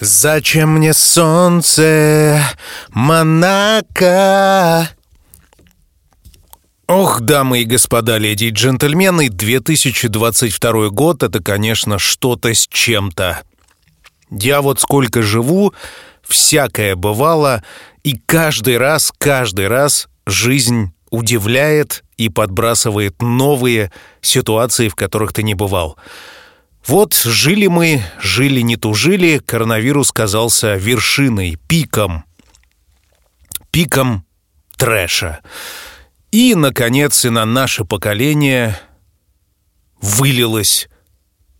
Зачем мне солнце, Монако? Ох, дамы и господа, леди и джентльмены, 2022 год — это, конечно, что-то с чем-то. Я вот сколько живу, всякое бывало, и каждый раз, каждый раз жизнь удивляет и подбрасывает новые ситуации, в которых ты не бывал. Вот жили мы, жили не тужили, коронавирус казался вершиной, пиком, пиком трэша. И, наконец, и на наше поколение вылилось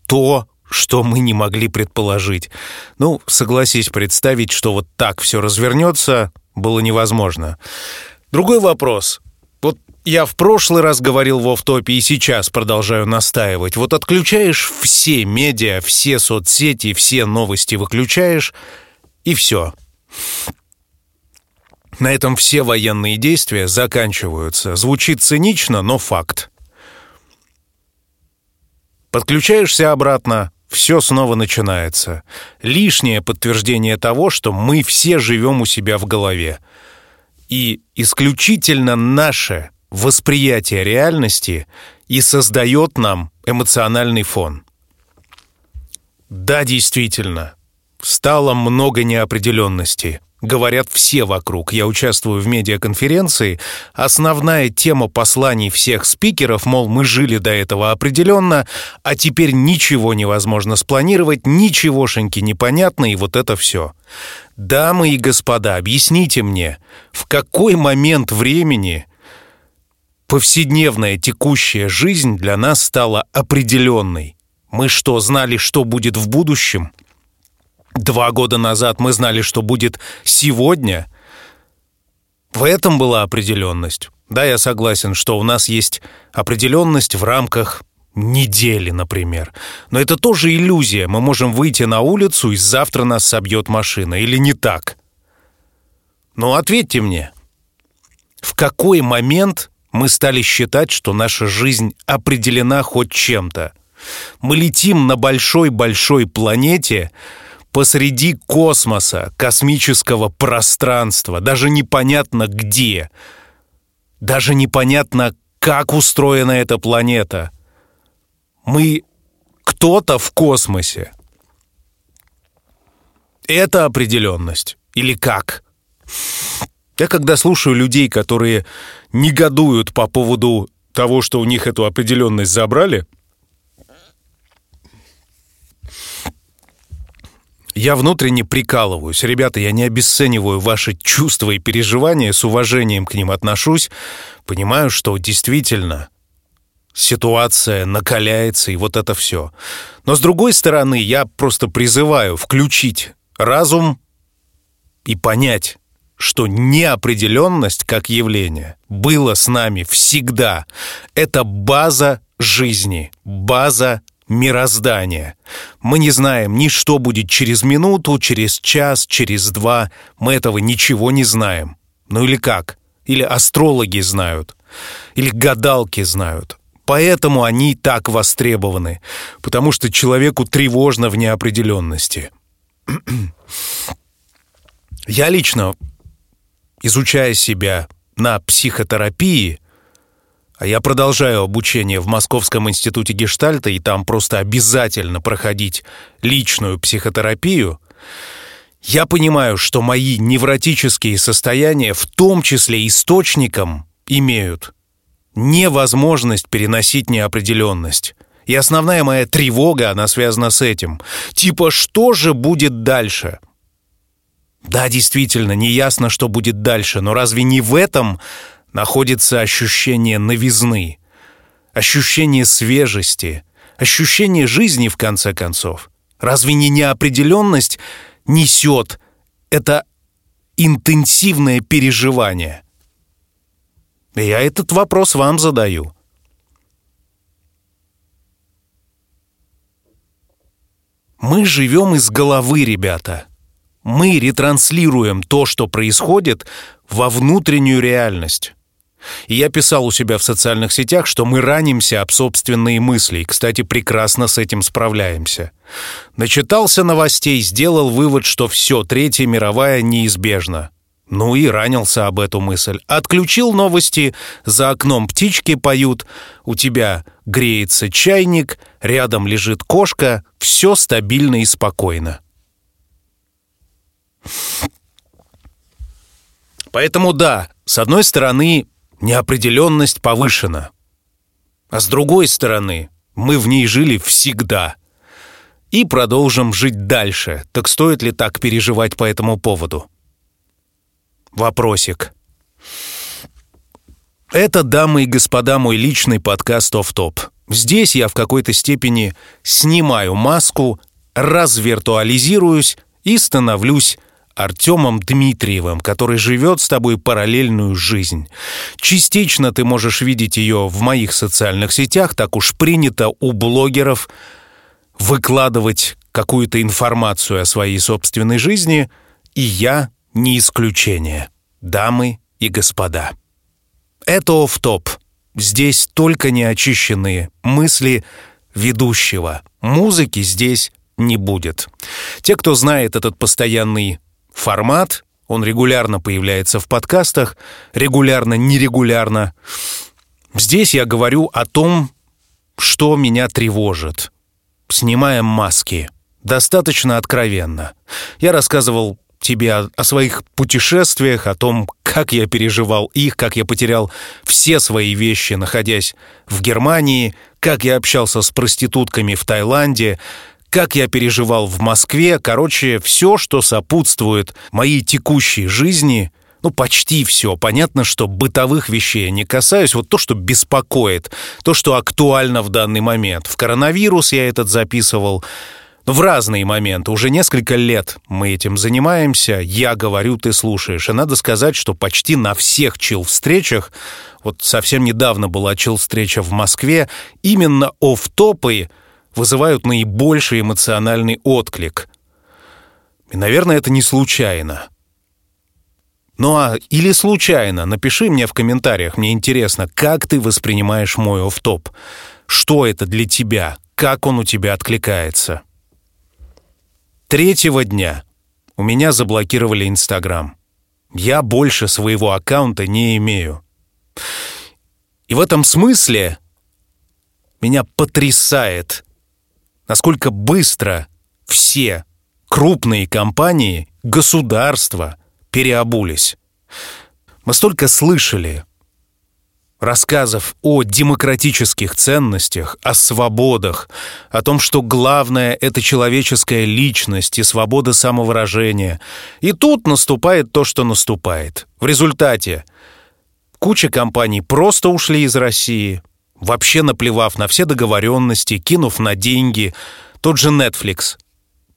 то, что мы не могли предположить. Ну, согласись, представить, что вот так все развернется, было невозможно. Другой вопрос. Я в прошлый раз говорил в офтопе и сейчас продолжаю настаивать. Вот отключаешь все медиа, все соцсети, все новости выключаешь, и все. На этом все военные действия заканчиваются. Звучит цинично, но факт. Подключаешься обратно, все снова начинается. Лишнее подтверждение того, что мы все живем у себя в голове. И исключительно наше восприятие реальности и создает нам эмоциональный фон. Да, действительно, стало много неопределенности. Говорят все вокруг. Я участвую в медиаконференции. Основная тема посланий всех спикеров, мол, мы жили до этого определенно, а теперь ничего невозможно спланировать, ничегошеньки непонятно, и вот это все. Дамы и господа, объясните мне, в какой момент времени повседневная текущая жизнь для нас стала определенной? Мы что, знали, что будет в будущем? Два года назад мы знали, что будет сегодня. В этом была определенность. Да, я согласен, что у нас есть определенность в рамках недели, например. Но это тоже иллюзия. Мы можем выйти на улицу, и завтра нас собьет машина. Или не так? Но ответьте мне, в какой момент мы стали считать, что наша жизнь определена хоть чем-то? Мы летим на большой-большой планете, посреди космоса, космического пространства, даже непонятно где, даже непонятно, как устроена эта планета. Мы кто-то в космосе. Это определенность. Или как? Я когда слушаю людей, которые негодуют по поводу того, что у них эту определенность забрали, Я внутренне прикалываюсь. Ребята, я не обесцениваю ваши чувства и переживания, с уважением к ним отношусь. Понимаю, что действительно ситуация накаляется, и вот это все. Но с другой стороны, я просто призываю включить разум и понять, что неопределенность как явление было с нами всегда. Это база жизни, база мироздания. Мы не знаем ни что будет через минуту, через час, через два. Мы этого ничего не знаем. Ну или как? Или астрологи знают? Или гадалки знают? Поэтому они так востребованы, потому что человеку тревожно в неопределенности. Я лично, изучая себя на психотерапии, а я продолжаю обучение в Московском институте гештальта, и там просто обязательно проходить личную психотерапию. Я понимаю, что мои невротические состояния в том числе источником имеют невозможность переносить неопределенность. И основная моя тревога, она связана с этим. Типа, что же будет дальше? Да, действительно, неясно, что будет дальше, но разве не в этом находится ощущение новизны, ощущение свежести, ощущение жизни, в конце концов. Разве не неопределенность несет это интенсивное переживание? Я этот вопрос вам задаю. Мы живем из головы, ребята. Мы ретранслируем то, что происходит, во внутреннюю реальность. И я писал у себя в социальных сетях, что мы ранимся об собственные мысли, и, кстати, прекрасно с этим справляемся. Начитался новостей, сделал вывод, что все, Третья мировая неизбежна. Ну и ранился об эту мысль. Отключил новости, за окном птички поют, у тебя греется чайник, рядом лежит кошка, все стабильно и спокойно. Поэтому да, с одной стороны, неопределенность повышена. А с другой стороны, мы в ней жили всегда. И продолжим жить дальше. Так стоит ли так переживать по этому поводу? Вопросик. Это, дамы и господа, мой личный подкаст «Офф топ». Здесь я в какой-то степени снимаю маску, развиртуализируюсь и становлюсь Артемом Дмитриевым, который живет с тобой параллельную жизнь. Частично ты можешь видеть ее в моих социальных сетях, так уж принято у блогеров выкладывать какую-то информацию о своей собственной жизни, и я не исключение, дамы и господа. Это оф-топ. Здесь только неочищенные мысли ведущего. Музыки здесь не будет. Те, кто знает этот постоянный формат, он регулярно появляется в подкастах, регулярно, нерегулярно. Здесь я говорю о том, что меня тревожит. Снимаем маски. Достаточно откровенно. Я рассказывал тебе о, о своих путешествиях, о том, как я переживал их, как я потерял все свои вещи, находясь в Германии, как я общался с проститутками в Таиланде, как я переживал в Москве. Короче, все, что сопутствует моей текущей жизни, ну, почти все. Понятно, что бытовых вещей я не касаюсь. Вот то, что беспокоит, то, что актуально в данный момент. В коронавирус я этот записывал в разные моменты. Уже несколько лет мы этим занимаемся. Я говорю, ты слушаешь. И надо сказать, что почти на всех чил-встречах, вот совсем недавно была чил-встреча в Москве, именно оф-топы вызывают наибольший эмоциональный отклик. И, наверное, это не случайно. Ну а или случайно, напиши мне в комментариях, мне интересно, как ты воспринимаешь мой оф-топ. Что это для тебя? Как он у тебя откликается? Третьего дня у меня заблокировали Инстаграм. Я больше своего аккаунта не имею. И в этом смысле меня потрясает, насколько быстро все крупные компании, государства переобулись. Мы столько слышали рассказов о демократических ценностях, о свободах, о том, что главное — это человеческая личность и свобода самовыражения. И тут наступает то, что наступает. В результате куча компаний просто ушли из России, вообще наплевав на все договоренности, кинув на деньги. Тот же Netflix.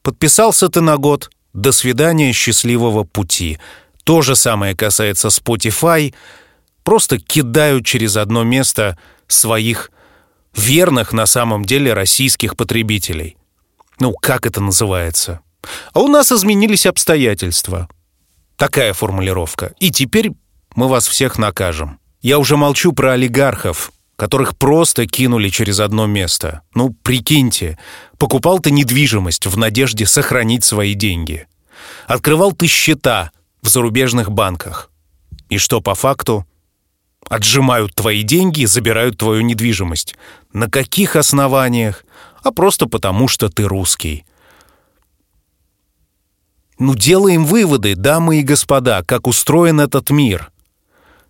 Подписался ты на год, до свидания, счастливого пути. То же самое касается Spotify — просто кидают через одно место своих верных на самом деле российских потребителей. Ну, как это называется? А у нас изменились обстоятельства. Такая формулировка. И теперь мы вас всех накажем. Я уже молчу про олигархов, которых просто кинули через одно место. Ну, прикиньте, покупал ты недвижимость в надежде сохранить свои деньги. Открывал ты счета в зарубежных банках. И что по факту? Отжимают твои деньги и забирают твою недвижимость. На каких основаниях? А просто потому, что ты русский. Ну, делаем выводы, дамы и господа, как устроен этот мир.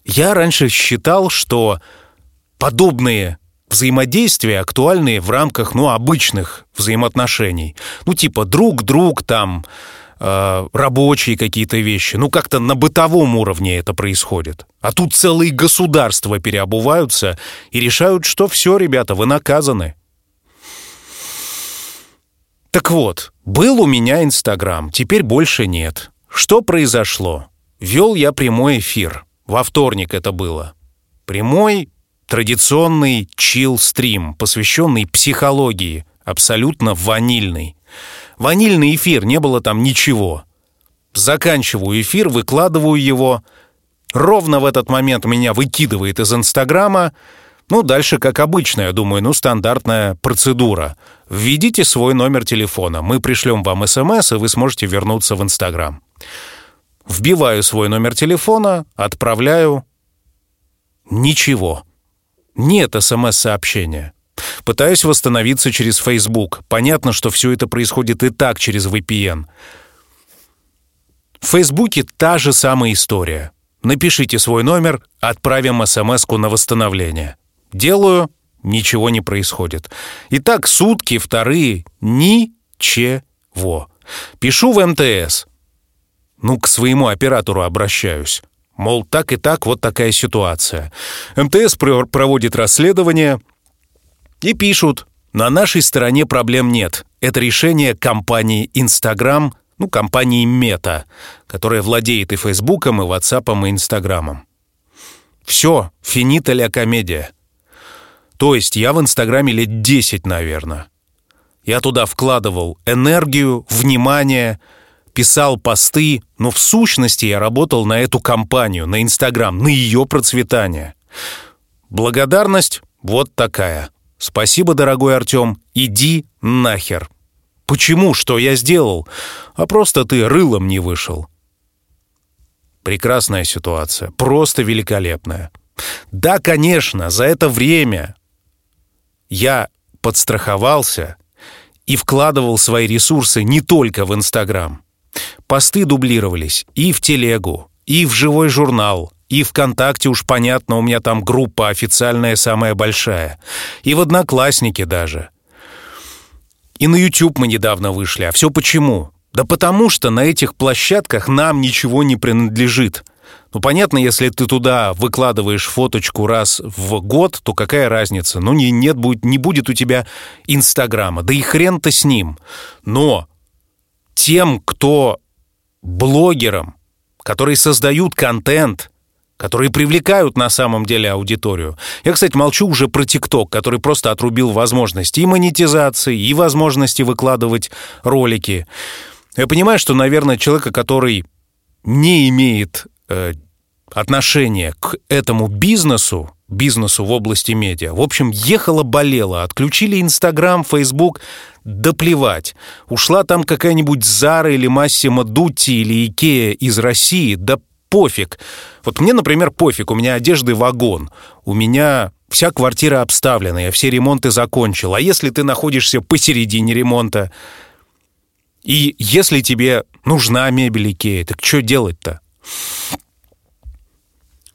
Я раньше считал, что подобные взаимодействия актуальны в рамках, ну, обычных взаимоотношений. Ну, типа друг-друг там, э, рабочие какие-то вещи. Ну, как-то на бытовом уровне это происходит. А тут целые государства переобуваются и решают, что все, ребята, вы наказаны. Так вот, был у меня Инстаграм, теперь больше нет. Что произошло? Вел я прямой эфир. Во вторник это было. Прямой, традиционный чил-стрим, посвященный психологии, абсолютно ванильный. Ванильный эфир, не было там ничего. Заканчиваю эфир, выкладываю его. Ровно в этот момент меня выкидывает из Инстаграма. Ну, дальше, как обычно, я думаю, ну, стандартная процедура. Введите свой номер телефона. Мы пришлем вам смс, и вы сможете вернуться в Инстаграм. Вбиваю свой номер телефона, отправляю. Ничего. Нет СМС-сообщения. Пытаюсь восстановиться через Facebook. Понятно, что все это происходит и так через VPN. В Фейсбуке та же самая история. Напишите свой номер, отправим смс на восстановление. Делаю, ничего не происходит. Итак, сутки, вторые, ничего. Пишу в МТС. Ну, к своему оператору обращаюсь. Мол, так и так, вот такая ситуация. МТС проводит расследование и пишут, на нашей стороне проблем нет. Это решение компании Instagram, ну, компании Meta, которая владеет и Фейсбуком, и Ватсапом, и Инстаграмом. Все, финита ля комедия. То есть я в Инстаграме лет 10, наверное. Я туда вкладывал энергию, внимание, писал посты, но в сущности я работал на эту компанию, на Инстаграм, на ее процветание. Благодарность вот такая. Спасибо, дорогой Артем, иди нахер. Почему? Что я сделал? А просто ты рылом не вышел. Прекрасная ситуация, просто великолепная. Да, конечно, за это время я подстраховался и вкладывал свои ресурсы не только в Инстаграм. Посты дублировались и в телегу, и в живой журнал, и ВКонтакте уж понятно, у меня там группа официальная самая большая. И в Одноклассники даже. И на YouTube мы недавно вышли. А все почему? Да потому что на этих площадках нам ничего не принадлежит. Ну, понятно, если ты туда выкладываешь фоточку раз в год, то какая разница? Ну, не, нет, будет, не будет у тебя Инстаграма. Да и хрен-то с ним. Но тем, кто блогерам, которые создают контент, которые привлекают на самом деле аудиторию. Я, кстати, молчу уже про ТикТок, который просто отрубил возможности и монетизации, и возможности выкладывать ролики. Я понимаю, что, наверное, человека, который не имеет э, отношения к этому бизнесу, бизнесу в области медиа. В общем, ехала-болела, отключили Инстаграм, Фейсбук, да плевать. Ушла там какая-нибудь Зара или Массимо Дутти или Икея из России, да пофиг. Вот мне, например, пофиг, у меня одежды вагон, у меня вся квартира обставлена, я все ремонты закончил. А если ты находишься посередине ремонта, и если тебе нужна мебель Икея, так что делать-то?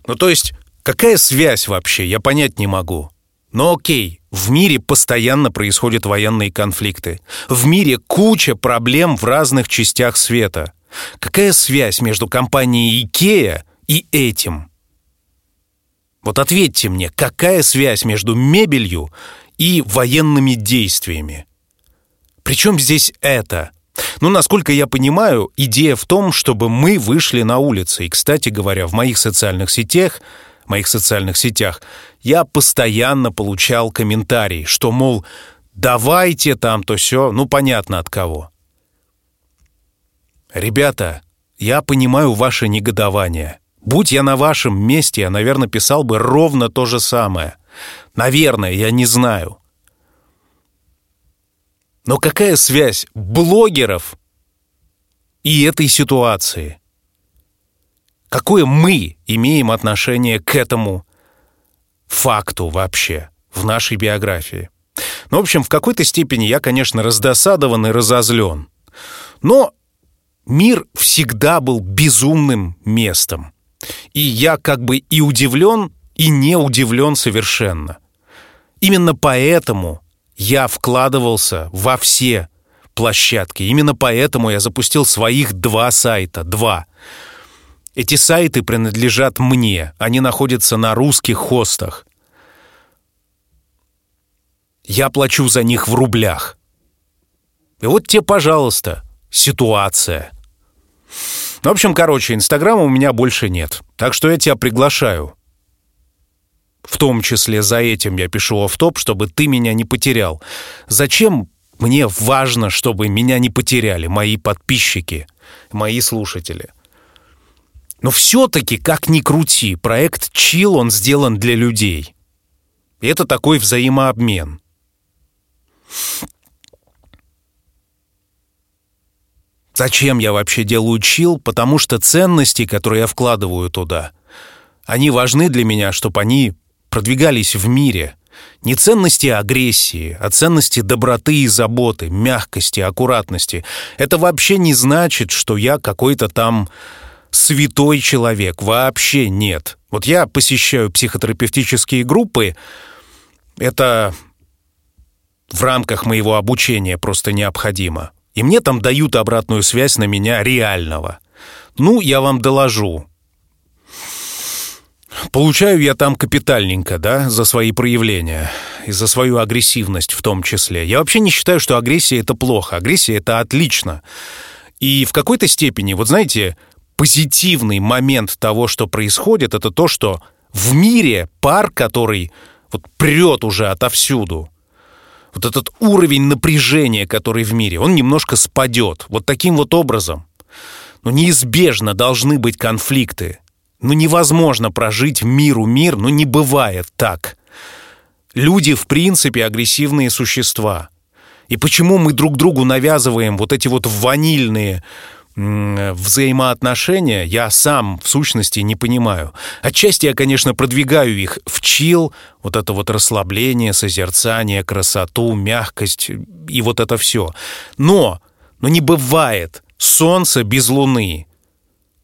Ну, то есть Какая связь вообще, я понять не могу. Но окей, в мире постоянно происходят военные конфликты. В мире куча проблем в разных частях света. Какая связь между компанией IKEA и этим? Вот ответьте мне, какая связь между мебелью и военными действиями? Причем здесь это? Ну, насколько я понимаю, идея в том, чтобы мы вышли на улицы. И, кстати говоря, в моих социальных сетях моих социальных сетях, я постоянно получал комментарии, что, мол, давайте там то все, ну, понятно от кого. Ребята, я понимаю ваше негодование. Будь я на вашем месте, я, наверное, писал бы ровно то же самое. Наверное, я не знаю. Но какая связь блогеров и этой ситуации? Какое мы имеем отношение к этому факту вообще в нашей биографии? Ну, в общем, в какой-то степени я, конечно, раздосадован и разозлен. Но мир всегда был безумным местом. И я как бы и удивлен, и не удивлен совершенно. Именно поэтому я вкладывался во все площадки. Именно поэтому я запустил своих два сайта. Два. Эти сайты принадлежат мне, они находятся на русских хостах. Я плачу за них в рублях. И вот тебе, пожалуйста, ситуация. В общем, короче, Инстаграма у меня больше нет. Так что я тебя приглашаю. В том числе за этим я пишу в чтобы ты меня не потерял. Зачем мне важно, чтобы меня не потеряли мои подписчики, мои слушатели? Но все-таки, как ни крути, проект Chill, он сделан для людей. Это такой взаимообмен. Зачем я вообще делаю чил? Потому что ценности, которые я вкладываю туда, они важны для меня, чтобы они продвигались в мире. Не ценности агрессии, а ценности доброты и заботы, мягкости, аккуратности. Это вообще не значит, что я какой-то там святой человек. Вообще нет. Вот я посещаю психотерапевтические группы. Это в рамках моего обучения просто необходимо. И мне там дают обратную связь на меня реального. Ну, я вам доложу. Получаю я там капитальненько, да, за свои проявления и за свою агрессивность в том числе. Я вообще не считаю, что агрессия — это плохо. Агрессия — это отлично. И в какой-то степени, вот знаете, позитивный момент того, что происходит, это то, что в мире пар, который вот прет уже отовсюду, вот этот уровень напряжения, который в мире, он немножко спадет. Вот таким вот образом. Но неизбежно должны быть конфликты. Ну невозможно прожить миру мир, ну не бывает так. Люди, в принципе, агрессивные существа. И почему мы друг другу навязываем вот эти вот ванильные взаимоотношения я сам в сущности не понимаю. Отчасти я, конечно, продвигаю их в чил, вот это вот расслабление, созерцание, красоту, мягкость и вот это все. Но, но не бывает солнца без луны.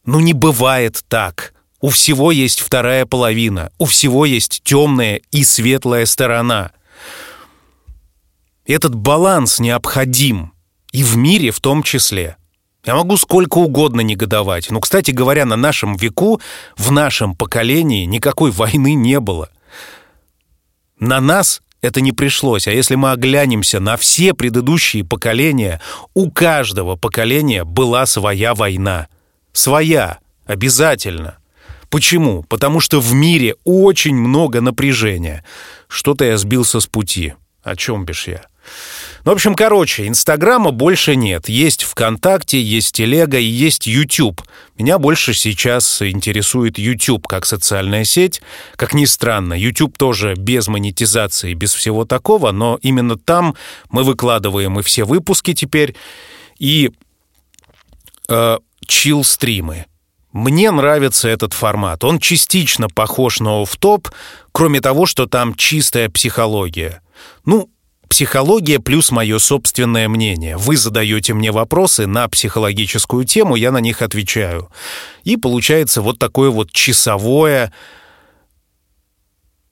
Ну не бывает так. У всего есть вторая половина, у всего есть темная и светлая сторона. Этот баланс необходим и в мире в том числе – я могу сколько угодно негодовать. Но, кстати говоря, на нашем веку, в нашем поколении никакой войны не было. На нас это не пришлось. А если мы оглянемся на все предыдущие поколения, у каждого поколения была своя война. Своя, обязательно. Почему? Потому что в мире очень много напряжения. Что-то я сбился с пути. О чем бишь я? Ну, в общем, короче, Инстаграма больше нет. Есть ВКонтакте, есть Телега и есть YouTube. Меня больше сейчас интересует YouTube как социальная сеть. Как ни странно, YouTube тоже без монетизации, без всего такого, но именно там мы выкладываем и все выпуски теперь, и э, чил-стримы. Мне нравится этот формат. Он частично похож на офф-топ, кроме того, что там чистая психология. Ну, Психология плюс мое собственное мнение. Вы задаете мне вопросы на психологическую тему, я на них отвечаю. И получается вот такое вот часовое,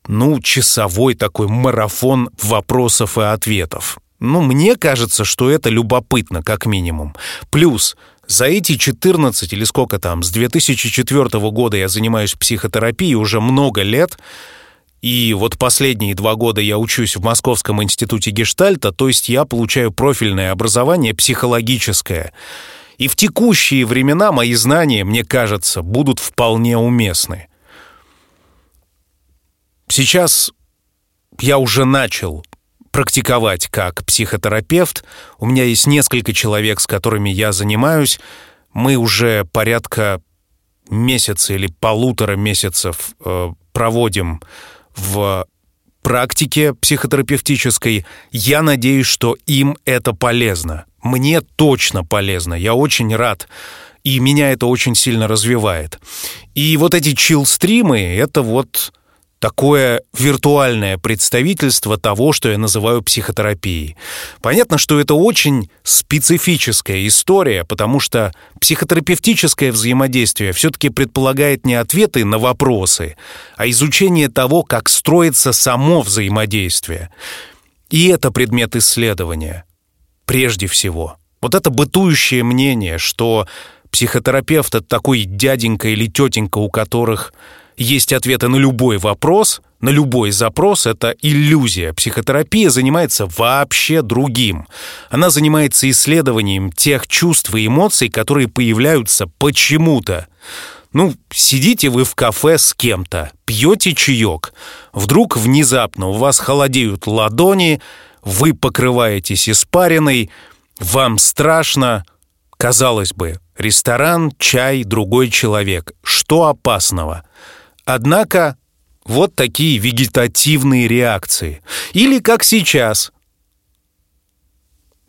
ну, часовой такой марафон вопросов и ответов. Ну, мне кажется, что это любопытно, как минимум. Плюс за эти 14 или сколько там, с 2004 года я занимаюсь психотерапией уже много лет — и вот последние два года я учусь в Московском институте гештальта, то есть я получаю профильное образование психологическое. И в текущие времена мои знания, мне кажется, будут вполне уместны. Сейчас я уже начал практиковать как психотерапевт. У меня есть несколько человек, с которыми я занимаюсь. Мы уже порядка месяца или полутора месяцев э, проводим в практике психотерапевтической. Я надеюсь, что им это полезно. Мне точно полезно. Я очень рад. И меня это очень сильно развивает. И вот эти чил-стримы — это вот такое виртуальное представительство того, что я называю психотерапией. Понятно, что это очень специфическая история, потому что психотерапевтическое взаимодействие все-таки предполагает не ответы на вопросы, а изучение того, как строится само взаимодействие. И это предмет исследования. Прежде всего. Вот это бытующее мнение, что психотерапевт — это такой дяденька или тетенька, у которых есть ответы на любой вопрос, на любой запрос — это иллюзия. Психотерапия занимается вообще другим. Она занимается исследованием тех чувств и эмоций, которые появляются почему-то. Ну, сидите вы в кафе с кем-то, пьете чаек. Вдруг внезапно у вас холодеют ладони, вы покрываетесь испариной, вам страшно, Казалось бы, ресторан, чай, другой человек. Что опасного? Однако вот такие вегетативные реакции. Или как сейчас.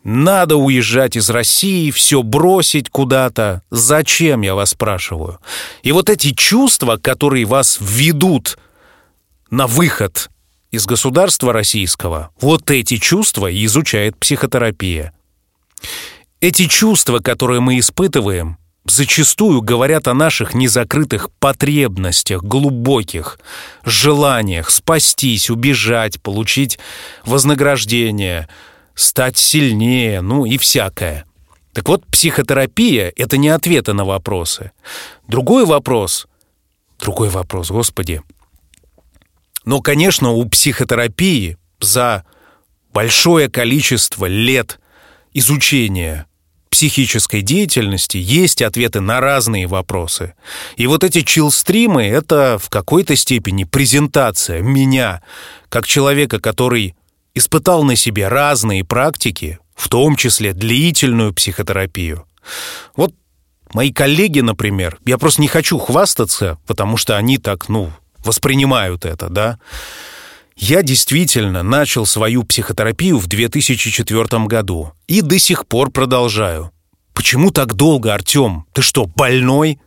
Надо уезжать из России, все бросить куда-то. Зачем, я вас спрашиваю? И вот эти чувства, которые вас ведут на выход из государства российского, вот эти чувства изучает психотерапия. Эти чувства, которые мы испытываем, зачастую говорят о наших незакрытых потребностях, глубоких желаниях спастись, убежать, получить вознаграждение, стать сильнее, ну и всякое. Так вот, психотерапия — это не ответы на вопросы. Другой вопрос, другой вопрос, господи. Но, конечно, у психотерапии за большое количество лет изучения психической деятельности есть ответы на разные вопросы. И вот эти чилстримы — это в какой-то степени презентация меня, как человека, который испытал на себе разные практики, в том числе длительную психотерапию. Вот мои коллеги, например, я просто не хочу хвастаться, потому что они так, ну, воспринимают это, да, я действительно начал свою психотерапию в 2004 году и до сих пор продолжаю. Почему так долго, Артем? Ты что, больной?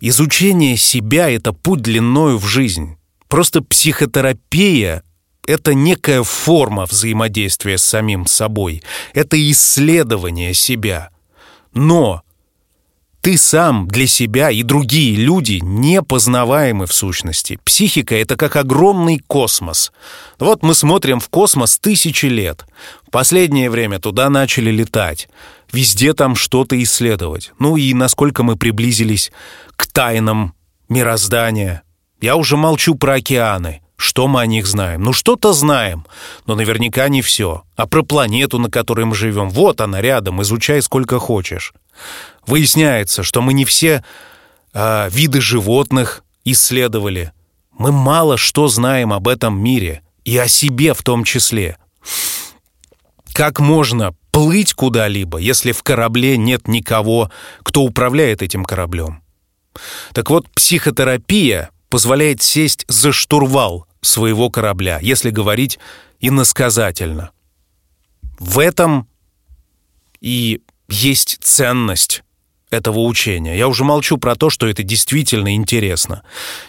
Изучение себя — это путь длиною в жизнь. Просто психотерапия — это некая форма взаимодействия с самим собой. Это исследование себя. Но ты сам для себя и другие люди непознаваемы в сущности. Психика — это как огромный космос. Вот мы смотрим в космос тысячи лет. В последнее время туда начали летать. Везде там что-то исследовать. Ну и насколько мы приблизились к тайнам мироздания. Я уже молчу про океаны. Что мы о них знаем? Ну, что-то знаем, но наверняка не все. А про планету, на которой мы живем, вот она рядом, изучай сколько хочешь. Выясняется, что мы не все э, виды животных исследовали. Мы мало что знаем об этом мире, и о себе в том числе. Как можно плыть куда-либо, если в корабле нет никого, кто управляет этим кораблем? Так вот, психотерапия позволяет сесть за штурвал своего корабля, если говорить иносказательно. В этом и есть ценность этого учения. Я уже молчу про то, что это действительно интересно.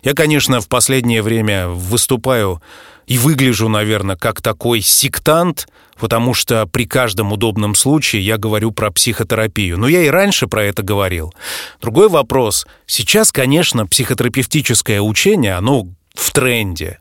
Я, конечно, в последнее время выступаю и выгляжу, наверное, как такой сектант, потому что при каждом удобном случае я говорю про психотерапию. Но я и раньше про это говорил. Другой вопрос. Сейчас, конечно, психотерапевтическое учение, оно в тренде.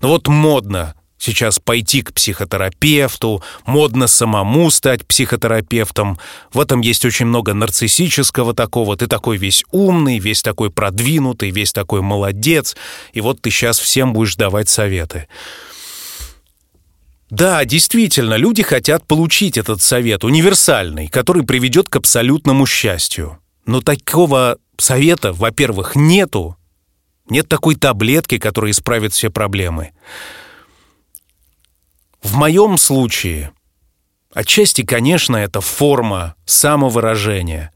Но вот модно сейчас пойти к психотерапевту, модно самому стать психотерапевтом. В этом есть очень много нарциссического такого. Ты такой весь умный, весь такой продвинутый, весь такой молодец. И вот ты сейчас всем будешь давать советы. Да, действительно, люди хотят получить этот совет, универсальный, который приведет к абсолютному счастью. Но такого совета, во-первых, нету. Нет такой таблетки, которая исправит все проблемы. В моем случае, отчасти, конечно, это форма самовыражения,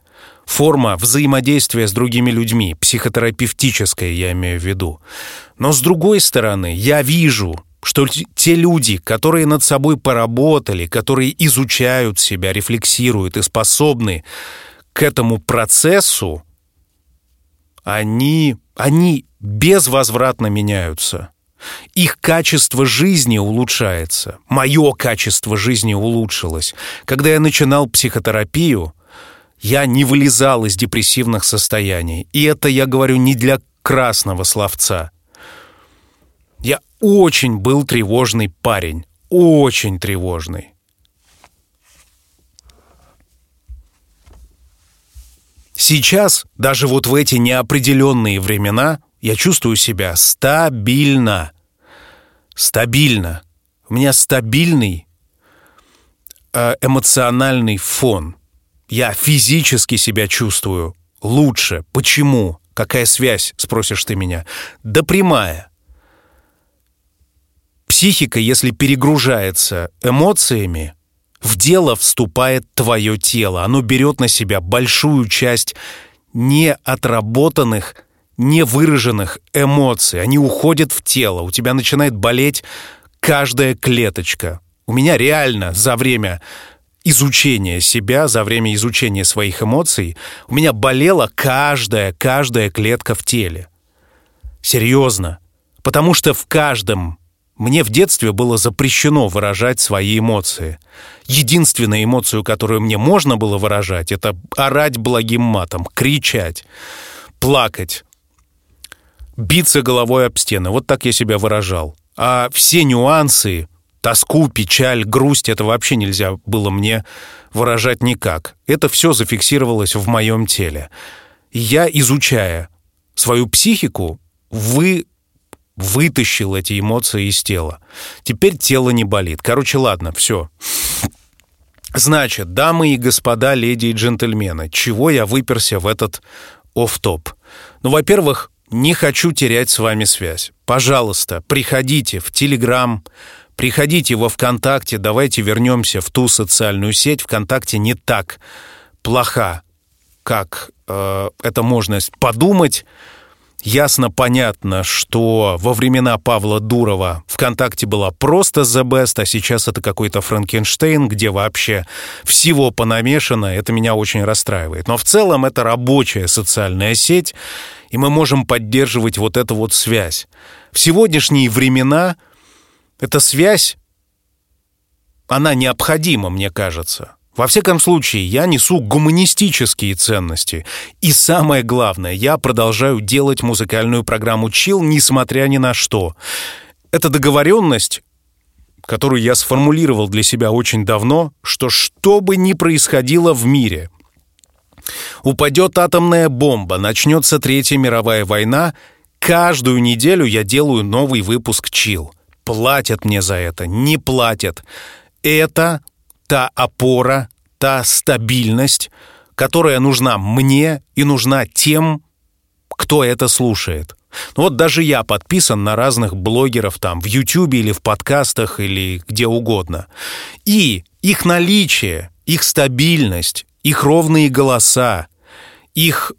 форма взаимодействия с другими людьми, психотерапевтическая, я имею в виду. Но с другой стороны, я вижу, что те люди, которые над собой поработали, которые изучают себя, рефлексируют и способны к этому процессу, они, они безвозвратно меняются. Их качество жизни улучшается. Мое качество жизни улучшилось. Когда я начинал психотерапию, я не вылезал из депрессивных состояний. И это я говорю не для красного словца. Я очень был тревожный парень. Очень тревожный. Сейчас, даже вот в эти неопределенные времена, я чувствую себя стабильно. Стабильно. У меня стабильный э, эмоциональный фон. Я физически себя чувствую лучше. Почему? Какая связь, спросишь ты меня? Да прямая. Психика, если перегружается эмоциями, В дело вступает твое тело. Оно берет на себя большую часть неотработанных, невыраженных эмоций. Они уходят в тело. У тебя начинает болеть каждая клеточка. У меня реально за время изучения себя, за время изучения своих эмоций, у меня болела каждая, каждая клетка в теле. Серьезно. Потому что в каждом мне в детстве было запрещено выражать свои эмоции. Единственная эмоцию, которую мне можно было выражать, это орать благим матом, кричать, плакать, биться головой об стены. Вот так я себя выражал. А все нюансы, тоску, печаль, грусть, это вообще нельзя было мне выражать никак. Это все зафиксировалось в моем теле. Я, изучая свою психику, вы вытащил эти эмоции из тела. Теперь тело не болит. Короче, ладно, все. Значит, дамы и господа, леди и джентльмены, чего я выперся в этот оф-топ? Ну, во-первых, не хочу терять с вами связь. Пожалуйста, приходите в Телеграм, приходите во ВКонтакте, давайте вернемся в ту социальную сеть. ВКонтакте не так плоха, как э, это можно подумать. Ясно понятно, что во времена Павла Дурова ВКонтакте была просто The Best, а сейчас это какой-то Франкенштейн, где вообще всего понамешано. Это меня очень расстраивает. Но в целом это рабочая социальная сеть, и мы можем поддерживать вот эту вот связь. В сегодняшние времена эта связь, она необходима, мне кажется. Во всяком случае, я несу гуманистические ценности. И самое главное, я продолжаю делать музыкальную программу «Чил», несмотря ни на что. Это договоренность, которую я сформулировал для себя очень давно, что что бы ни происходило в мире, упадет атомная бомба, начнется Третья мировая война, каждую неделю я делаю новый выпуск «Чил». Платят мне за это, не платят. Это та опора, та стабильность, которая нужна мне и нужна тем, кто это слушает. Ну вот даже я подписан на разных блогеров там в Ютубе или в подкастах или где угодно. И их наличие, их стабильность, их ровные голоса, их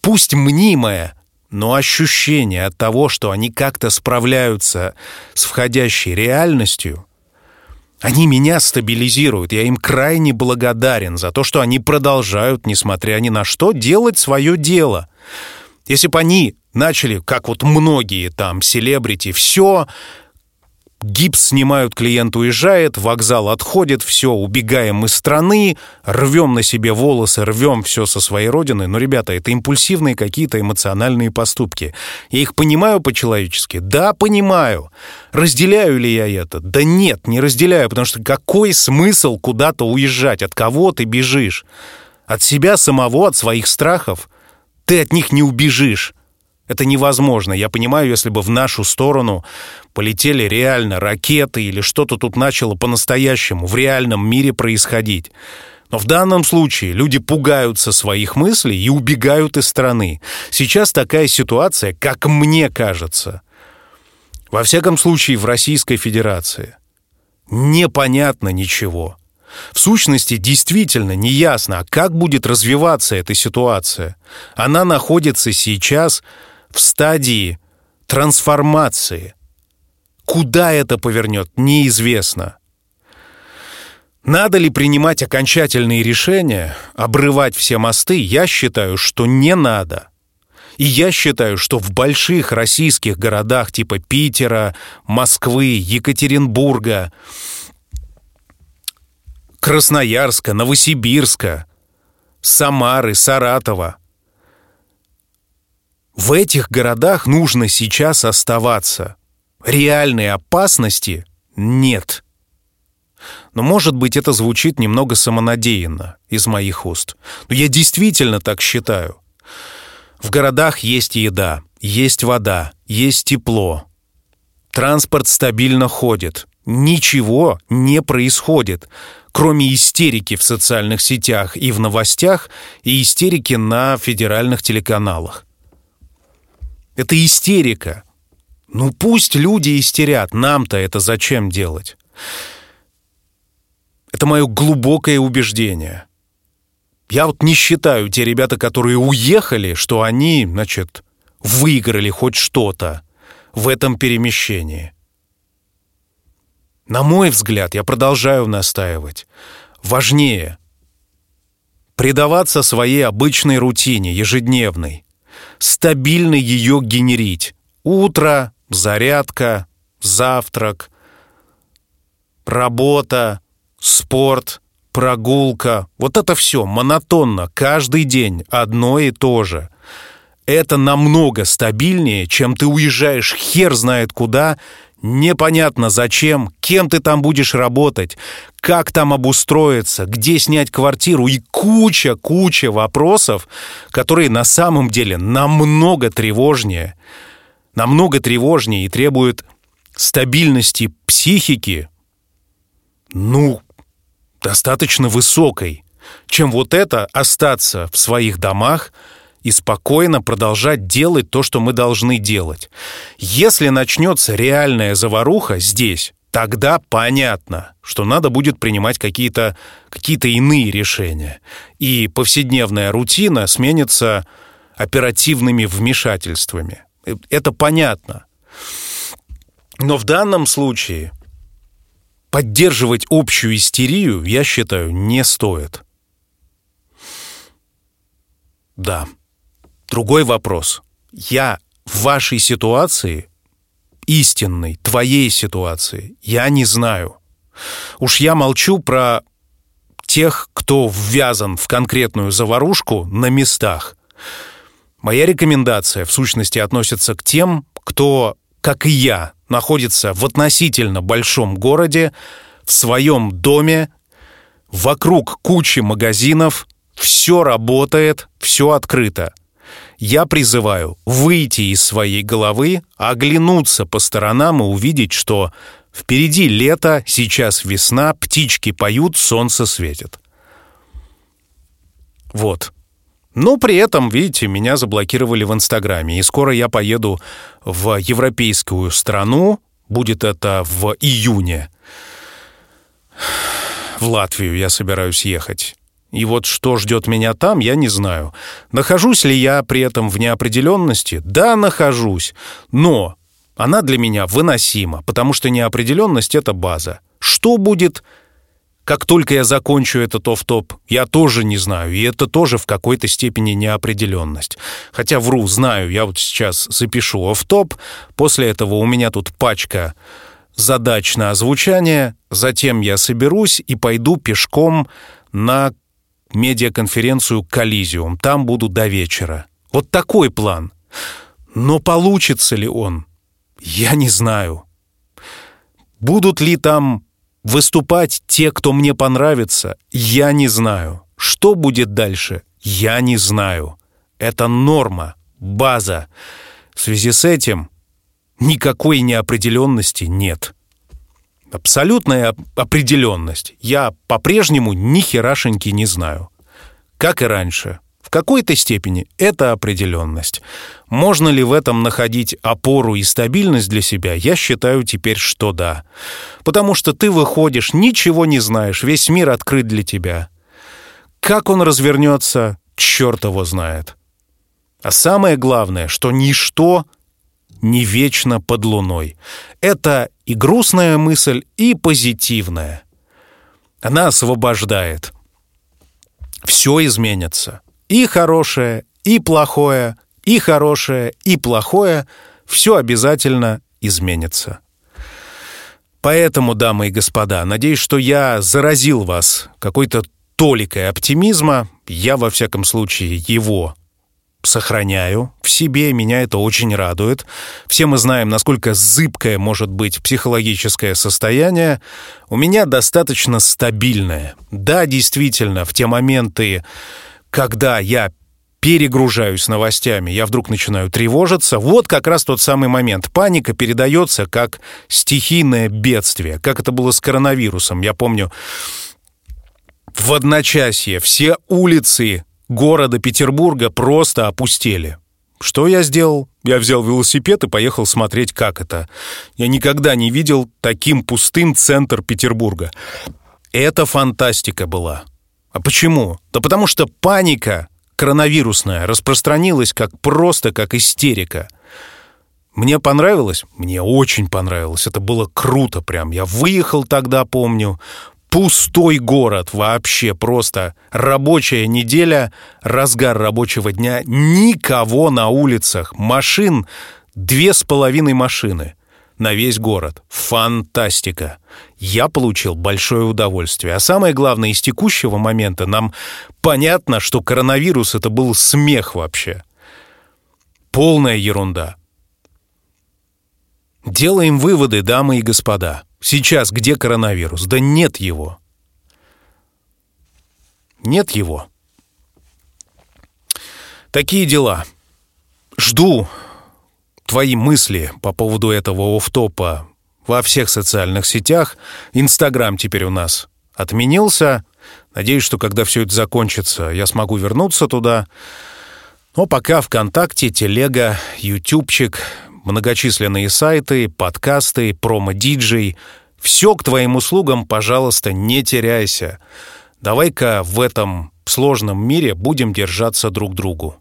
пусть мнимое, но ощущение от того, что они как-то справляются с входящей реальностью – они меня стабилизируют. Я им крайне благодарен за то, что они продолжают, несмотря ни на что, делать свое дело. Если бы они начали, как вот многие там, селебрити, все Гипс снимают, клиент уезжает, вокзал отходит, все, убегаем из страны, рвем на себе волосы, рвем все со своей родины. Но, ребята, это импульсивные какие-то эмоциональные поступки. Я их понимаю по-человечески? Да, понимаю. Разделяю ли я это? Да нет, не разделяю, потому что какой смысл куда-то уезжать? От кого ты бежишь? От себя самого, от своих страхов? Ты от них не убежишь. Это невозможно. Я понимаю, если бы в нашу сторону полетели реально ракеты или что-то тут начало по-настоящему в реальном мире происходить. Но в данном случае люди пугаются своих мыслей и убегают из страны. Сейчас такая ситуация, как мне кажется. Во всяком случае, в Российской Федерации. Непонятно ничего. В сущности, действительно неясно, а как будет развиваться эта ситуация. Она находится сейчас в стадии трансформации. Куда это повернет, неизвестно. Надо ли принимать окончательные решения, обрывать все мосты, я считаю, что не надо. И я считаю, что в больших российских городах типа Питера, Москвы, Екатеринбурга, Красноярска, Новосибирска, Самары, Саратова – в этих городах нужно сейчас оставаться. Реальной опасности нет. Но, может быть, это звучит немного самонадеянно из моих уст. Но я действительно так считаю. В городах есть еда, есть вода, есть тепло. Транспорт стабильно ходит. Ничего не происходит, кроме истерики в социальных сетях и в новостях и истерики на федеральных телеканалах. Это истерика. Ну пусть люди истерят, нам-то это зачем делать? Это мое глубокое убеждение. Я вот не считаю те ребята, которые уехали, что они, значит, выиграли хоть что-то в этом перемещении. На мой взгляд, я продолжаю настаивать, важнее предаваться своей обычной рутине, ежедневной, стабильно ее генерить. Утро, зарядка, завтрак, работа, спорт, прогулка. Вот это все монотонно, каждый день одно и то же. Это намного стабильнее, чем ты уезжаешь хер знает куда, непонятно зачем, кем ты там будешь работать, как там обустроиться, где снять квартиру и куча-куча вопросов, которые на самом деле намного тревожнее, намного тревожнее и требуют стабильности психики, ну, достаточно высокой, чем вот это остаться в своих домах и спокойно продолжать делать то, что мы должны делать. Если начнется реальная заваруха здесь, тогда понятно, что надо будет принимать какие-то какие иные решения. И повседневная рутина сменится оперативными вмешательствами. Это понятно. Но в данном случае поддерживать общую истерию, я считаю, не стоит. Да. Другой вопрос. Я в вашей ситуации, истинной, твоей ситуации, я не знаю. Уж я молчу про тех, кто ввязан в конкретную заварушку на местах. Моя рекомендация, в сущности, относится к тем, кто, как и я, находится в относительно большом городе, в своем доме, вокруг кучи магазинов, все работает, все открыто. Я призываю выйти из своей головы, оглянуться по сторонам и увидеть, что впереди лето, сейчас весна, птички поют, солнце светит. Вот. Но при этом, видите, меня заблокировали в Инстаграме, и скоро я поеду в европейскую страну, будет это в июне. В Латвию я собираюсь ехать. И вот что ждет меня там, я не знаю. Нахожусь ли я при этом в неопределенности? Да, нахожусь. Но она для меня выносима, потому что неопределенность — это база. Что будет как только я закончу этот оф-топ, я тоже не знаю, и это тоже в какой-то степени неопределенность. Хотя вру, знаю, я вот сейчас запишу оф-топ, после этого у меня тут пачка задач на озвучание, затем я соберусь и пойду пешком на медиаконференцию «Коллизиум». Там буду до вечера. Вот такой план. Но получится ли он? Я не знаю. Будут ли там Выступать те, кто мне понравится, я не знаю. Что будет дальше, я не знаю. Это норма, база. В связи с этим никакой неопределенности нет. Абсолютная определенность. Я по-прежнему ни херашеньки не знаю. Как и раньше какой-то степени это определенность. Можно ли в этом находить опору и стабильность для себя? Я считаю теперь, что да. Потому что ты выходишь, ничего не знаешь, весь мир открыт для тебя. Как он развернется, черт его знает. А самое главное, что ничто не вечно под луной. Это и грустная мысль, и позитивная. Она освобождает. Все изменится. И хорошее, и плохое, и хорошее, и плохое — все обязательно изменится. Поэтому, дамы и господа, надеюсь, что я заразил вас какой-то толикой оптимизма. Я, во всяком случае, его сохраняю в себе, меня это очень радует. Все мы знаем, насколько зыбкое может быть психологическое состояние. У меня достаточно стабильное. Да, действительно, в те моменты, когда я перегружаюсь новостями, я вдруг начинаю тревожиться. Вот как раз тот самый момент. Паника передается как стихийное бедствие, как это было с коронавирусом. Я помню, в одночасье все улицы города Петербурга просто опустели. Что я сделал? Я взял велосипед и поехал смотреть, как это. Я никогда не видел таким пустым центр Петербурга. Это фантастика была. А почему? Да потому что паника коронавирусная распространилась как просто как истерика. Мне понравилось? Мне очень понравилось. Это было круто прям. Я выехал тогда, помню. Пустой город вообще просто. Рабочая неделя, разгар рабочего дня. Никого на улицах. Машин две с половиной машины на весь город. Фантастика! Я получил большое удовольствие. А самое главное, из текущего момента нам понятно, что коронавирус — это был смех вообще. Полная ерунда. Делаем выводы, дамы и господа. Сейчас где коронавирус? Да нет его. Нет его. Такие дела. Жду твои мысли по поводу этого офтопа во всех социальных сетях. Инстаграм теперь у нас отменился. Надеюсь, что когда все это закончится, я смогу вернуться туда. Но пока ВКонтакте, Телега, Ютубчик, многочисленные сайты, подкасты, промо-диджей. Все к твоим услугам, пожалуйста, не теряйся. Давай-ка в этом сложном мире будем держаться друг другу.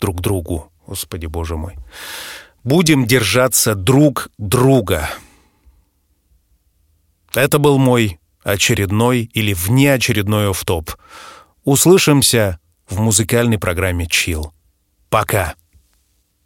Друг другу. Господи, боже мой. Будем держаться друг друга. Это был мой очередной или внеочередной офтоп. Услышимся в музыкальной программе «Чил». Пока.